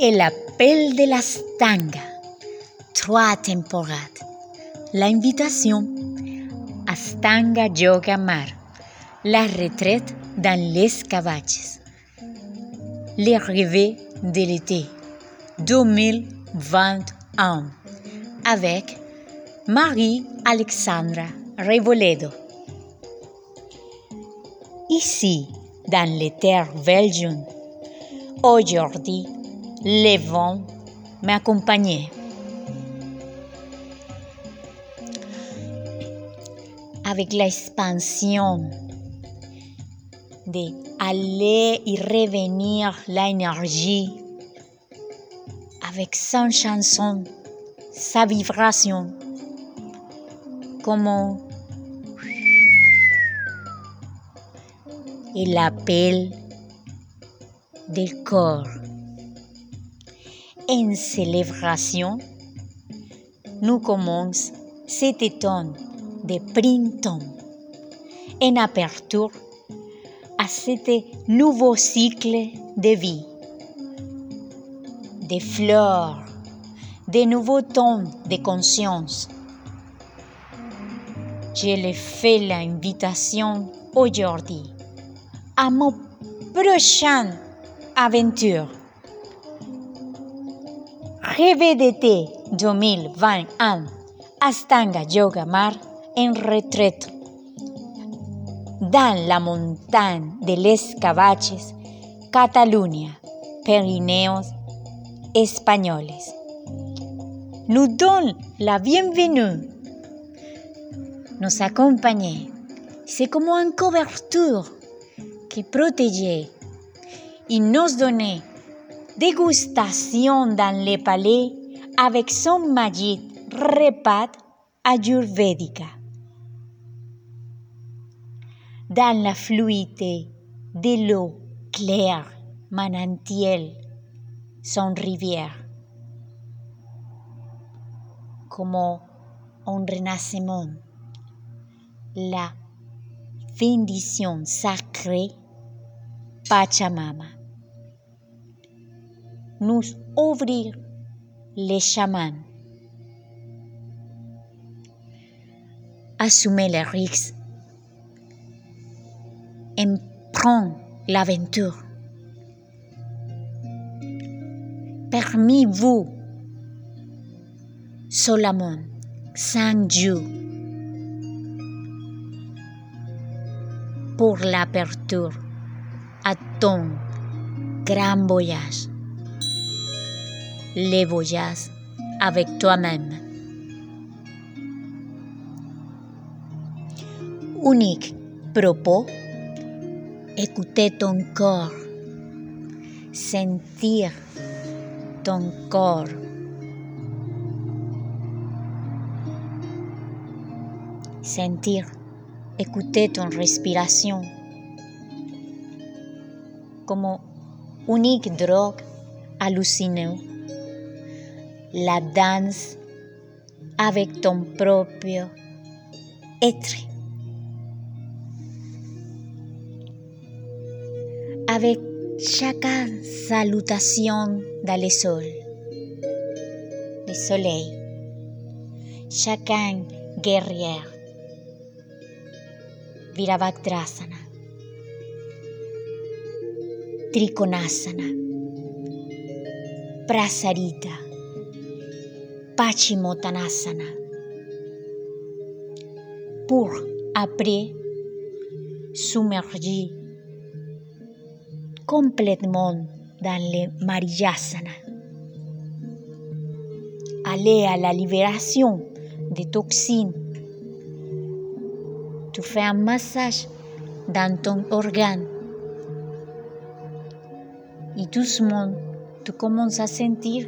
El appel de la stanga. Trois temporadas. La invitación a Stanga Yoga Mar. La retraite dans les Cavaches. Les rêves de l'été 2021 avec Marie-Alexandra Revoledo. Ici, dans les terres belges, aujourd'hui, le vent m'accompagnait. Avec l'expansion de aller y revenir l'énergie, avec sa chanson, sa vibration, como el appel del corps. En célébration, nous commençons cet automne de printemps en aperture à cet nouveau cycle de vie, de fleurs, de nouveaux tons de conscience. Je le fais l'invitation aujourd'hui à mon prochaine aventure. Rêve d'été 2021 Astanga Yoga Mar en retraite dans la montagne de les Cavaches, Catalunya, Pirineos Espagnoles. Nous donne la bienvenue. Nos accompagner. C'est comme une couverture qui protégeait et nous donnait dégustation dans les palais avec son magique repas ayurvédica. Dans la fluidité de l'eau claire, manantiel, son rivière, comme un renacement, la bendición sacrée Pachamama. Nous ouvrir les chamans. Assumer les risques. Prendre l'aventure. Permis-vous, Solomon, sans Dieu, pour l'aperture à ton grand voyage. Le voyage avec toi-même. Unique propos, écouter ton corps, sentir ton corps. Sentir, écouter ton respiration como unique drogue hallucinée. La danse avec ton propre être. Avec chaque salutation dans le sol, le soleil, chacun guerrière, Virabhadrasana. Trikonasana, Prasarita, Pachimotanasana. Pour après submerger complètement dans le Mariyasana. Aller à la libération des toxines. Tu fais un massage dans ton organe y doucement tu commences à sentir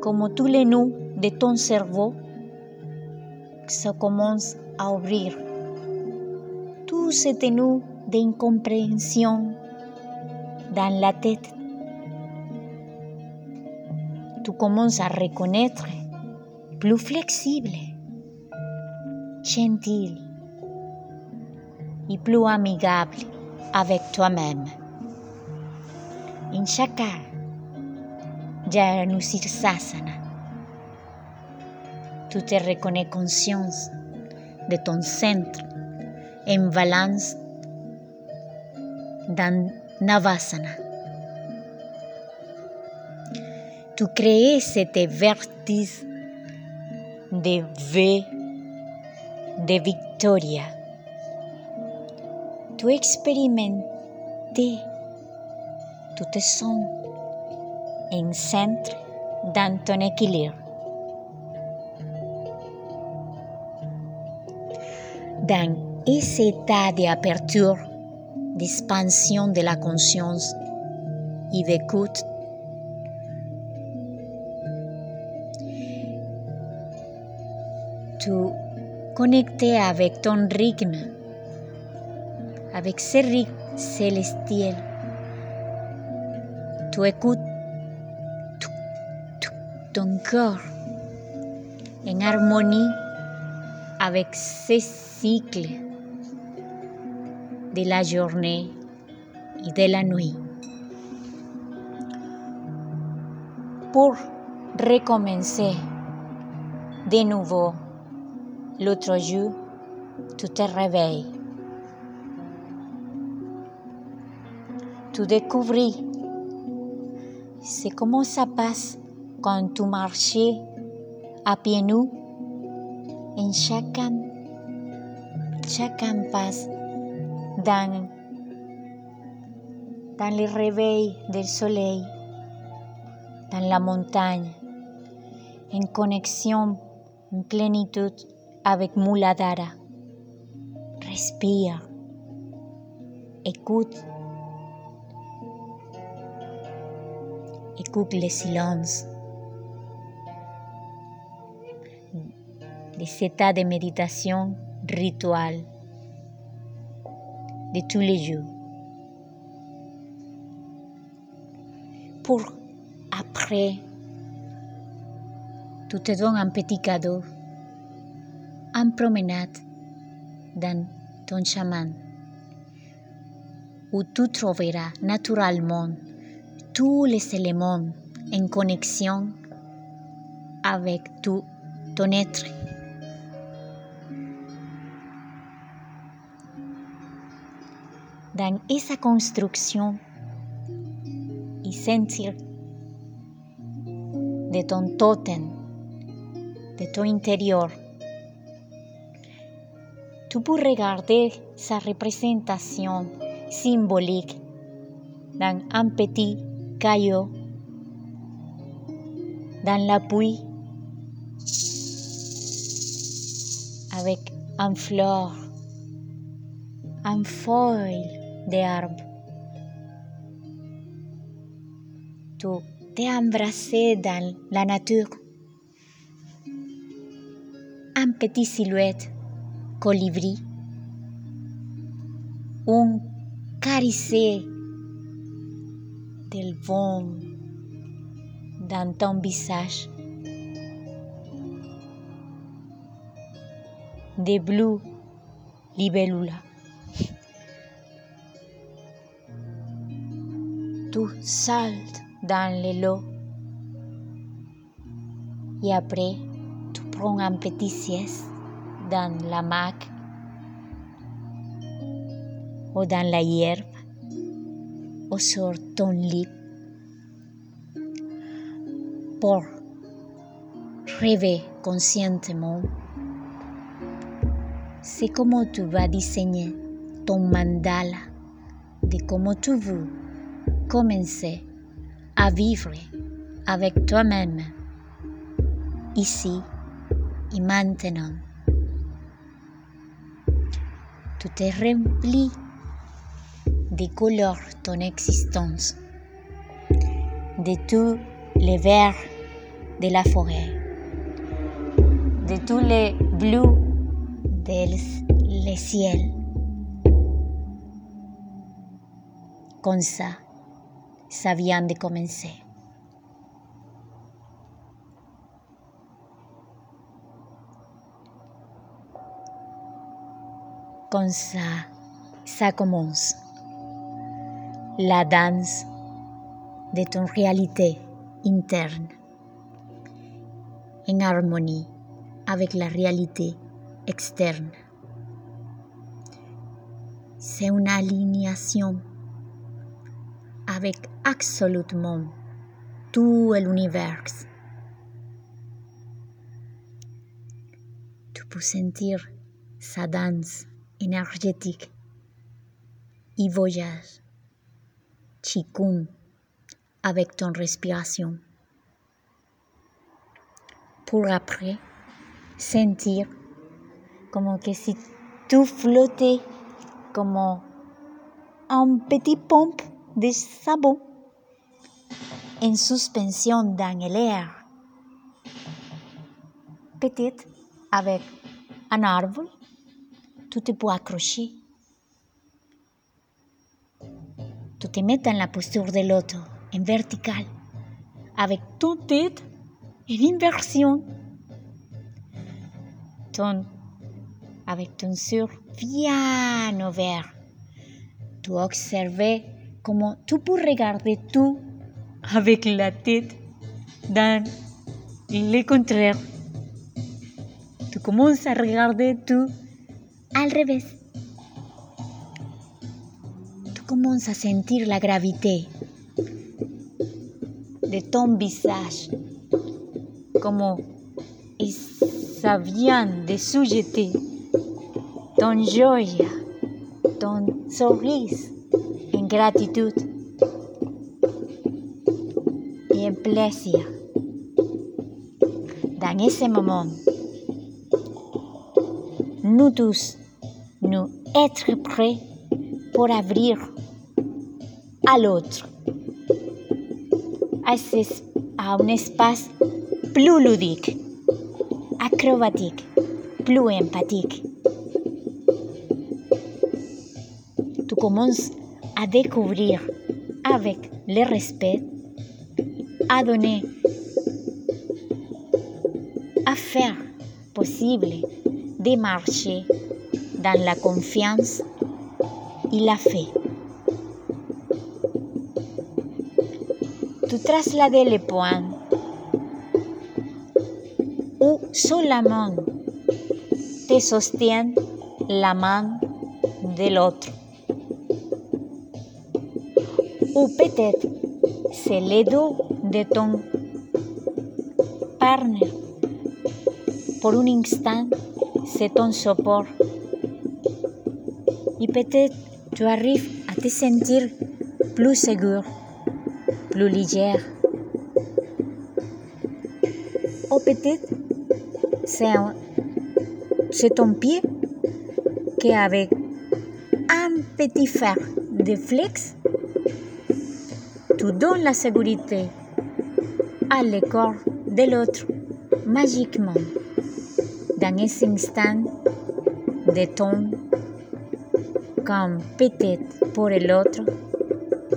comme tous les nœuds de ton cerveau se commencent à ouvrir. Tous ces nœuds d'incompréhension dans la tête. Tu commences à reconnaître plus flexible, gentil y plus amigable avec toi-même. In Shaka, Janusirsasana, tu te reconnais conscience de ton centre en balance dans Navasana. Tu crées cette vertige de V, de victoria. Tu expérimentes, tu te sens en centre dans ton équilibre. Dans ese état d'aperture, d'expansion de la conscience et d'écoute, tu connecté avec ton rythme, avec ce rythme célestiel. Tu écoutes ton corps en harmonie avec ces cycles de la journée et de la nuit. Pour recommencer de nouveau l'autre jour, tu te réveilles. Tu découvres c'est comment ça passe quand tu marches à pieds nus en chacun, chacun passe dans, dans le réveil du soleil, dans la montagne, en connexion, en plénitude avec Muladhara. Respire, écoute, écoute le silence. des états de méditation rituel de tous les jours. Pour après, tu te donnes un petit cadeau, une promenade dans ton chaman, où tu trouveras naturellement tous les éléments en connexion avec tout ton être. dans esa construcción y sentir de ton tótem, de tu interior. Tu peux regarder sa représentation symbolique dans un petit caillou, dans l'appui, avec un fleur, un feuille de arbre. Tu t'es embrassé dans la nature. Un petit silhouette colibri. Un caressé vent dans ton visage. De blue libellula. tu saltes dans le lot et après tu prends un petit sieste dans la mac ou dans la herbe ou sur ton lit pour rêver conscientement. C'est comment tu vas dissigner ton mandala de comment tu veux commencer à vivre avec toi-même, ici et maintenant. Tu te remplis de couleurs ton existence, de tous les verts de la forêt, de tous les bleus du ciel. Comme ça, ça vient de commencer. Comme ça, ça commence. La danse de ton réalité interne en harmonie avec la réalité externe. C'est une alignation avec absolument tout l'univers. Tu peux sentir sa danse énergétique y voyage chikun avec ton respiration. Pour après sentir comme que si tu flottais comme un petit pompe de savon en suspension dans l'air. Peut-être avec un arbre, tu te peux accrocher. Te mets dans la posture de l'autre, en vertical, avec ton tête en inversion. Ton, avec ton sur bien ouvert. Tu observes comment tu peux regarder tout avec la tête dans le contraire. Tu commences à regarder tout al revés. À sentir la gravité de ton visage, como ça vient de sujeter ton joie, ton sourire en gratitude et en plaisir. Dans ce moment, nous tous, nous être prêts pour ouvrir à l'autre, à, un espace plus ludique, acrobatique, plus empathique. Tu commences à découvrir avec le respect, à donner, à faire possible de marcher dans la confiance et la fe. Tu traslades le point où seulement te soutient la main de l'autre. Ou peut-être c'est le dos de ton partenaire. Pour un instant, c'est ton support. Et peut-être tu arrives à te sentir plus segure, légère. Ou peut-être c'est ton pied qui avec un petit fer de flex, tu donnes la sécurité à le corps de l'autre magiquement dans cet instant de ton comme peut-être pour l'autre,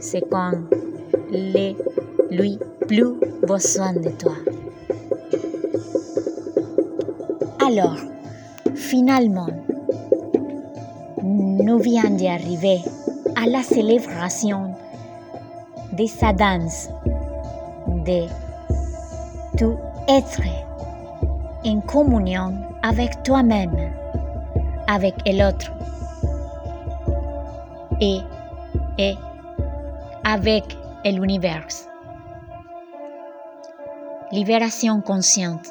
c'est quand lui plus besoin de toi. Alors, finalement, nous venons d'arriver à la célébration de sa danse, de tout être en communion avec toi-même, avec l'autre et avec l'univers. Libération consciente,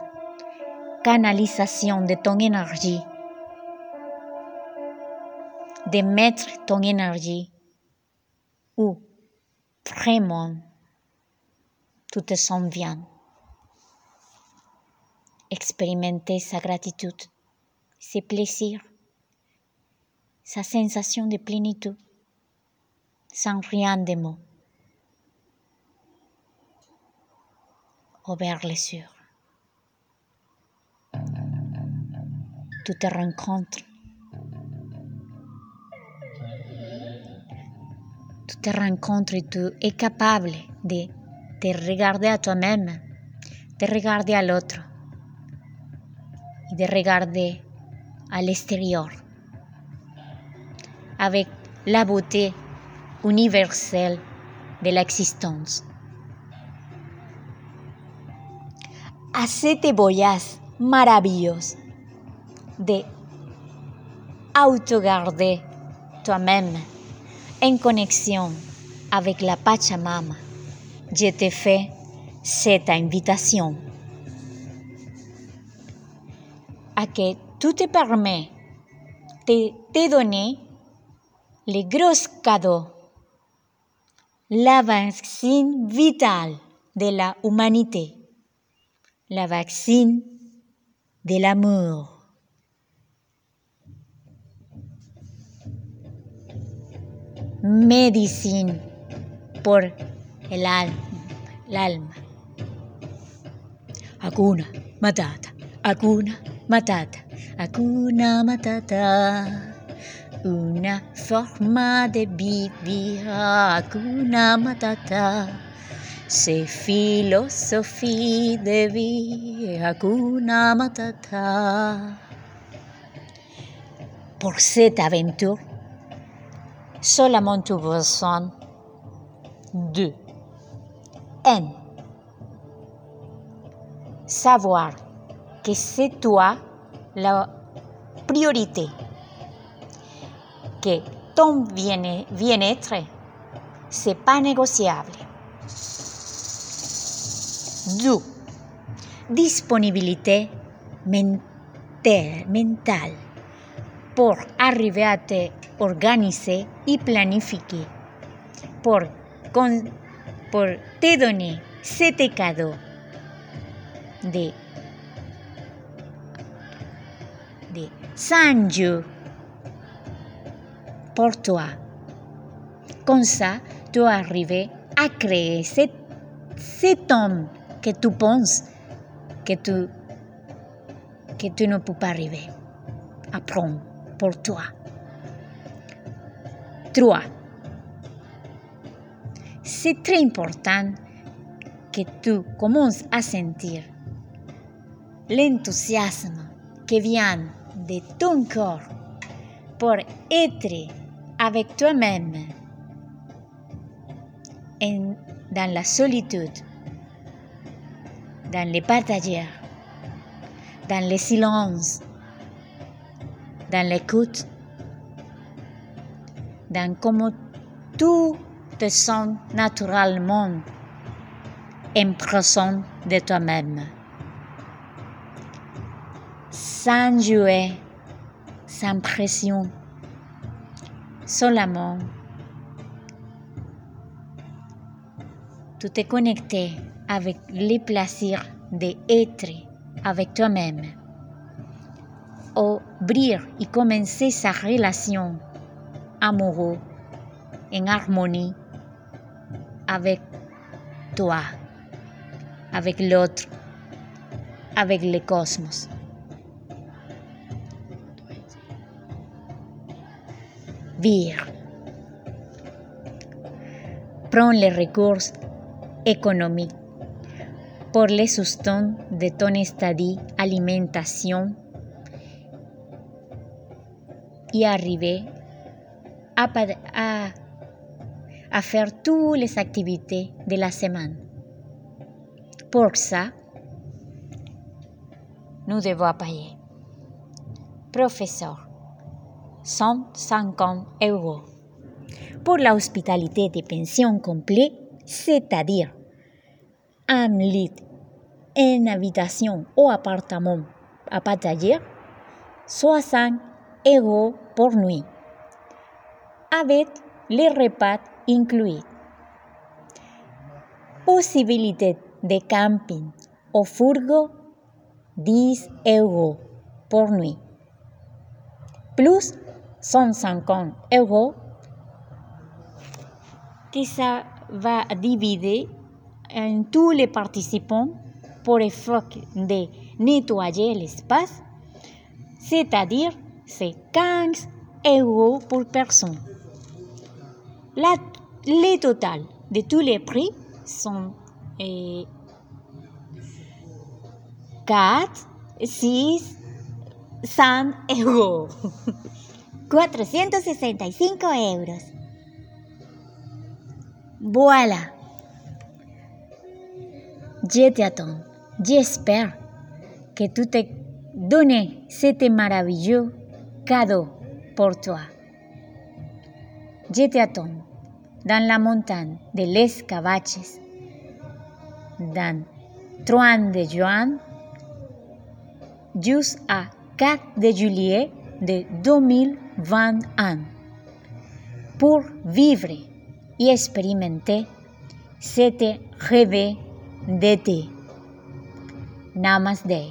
canalisation de ton énergie, de mettre ton énergie où vraiment tu te sens bien. Expérimenter sa gratitude, ses plaisirs, sa sensation de plénitude sans rien de mots. Ouvert les yeux. Tu te rencontres. Tu te rencontres tu es capable de te regarder à toi-même, de regarder à l'autre de regarder à l'extérieur avec la beauté universelle de l'existence. Hacete boyas maravillosos de autogarder toi-même en connexion avec la Pachamama. Je te fais cette invitation à que tu te permets de te donner les gros cadeaux, la vaccine vitale de la humanité, la vaccine de l'amour. Médecine por el alma. El alma. Hakuna Matata, Hakuna Matata, Hakuna Matata. Una forma de vivir, Hakuna Matata. C'est philosophie de vie, Hakuna Matata. Pour cette aventure, seulement tu besoin de un. Savoir que c'est toi la priorité, que ton bien- bien-être, c'est pas négociable du. Disponibilité mental. Por arrivate, organice y planifique. Por, con, por te doné, se te. De, de Sanju. Por toi. Comme ça, tu arrives à créer cet, cet homme que tu penses que tu, que tu ne peux pas arriver à prendre pour toi. 3. C'est très important que tu commences à sentir l'enthousiasme qui vient de ton corps pour être avec toi-même dans la solitude, dans les partageurs, dans le silence, dans l'écoute, dans comment tu te sens naturellement. En présence de toi-même. Sans jouer, sans pression, seulement. Tu te connecter avec les plaisirs d'être avec toi-même. Ouvrir et commencer sa relation amoureuse en harmonie avec toi, avec l'autre, avec le cosmos. Vivre. Prends les ressources économiques pour le soutien de ton estadie alimentation y arriver à, à, à faire toutes les activités de la semaine. Pour ça, nous devons payer. Professeur, 150 euros. Pour l'hospitalité de pension complète, c'est-à-dire en lit, en habitación o apartamento, a taller, 60 euros por nuit, avec les repas incluidos. Posibilidad de camping o furgo, 10 euros por nuit. Plus 150 euros que ça va dividir en tous les participants pour effort de nettoyer l'espace, c'est-à-dire c'est 15 euros pour personne. La, les total de tous les prix sont eh, 4, 6, 100 euros. 465 euros. Voilà. Je t'attends. J'espère que tu te donné cet merveilleux cadeau pour toi. Je t'attends dans la montagne de Les Cavaches, dans 30 de juin, jusqu'à 4 de juillet de 2021, pour vivre et expérimenter cet rêve देते नमस्ते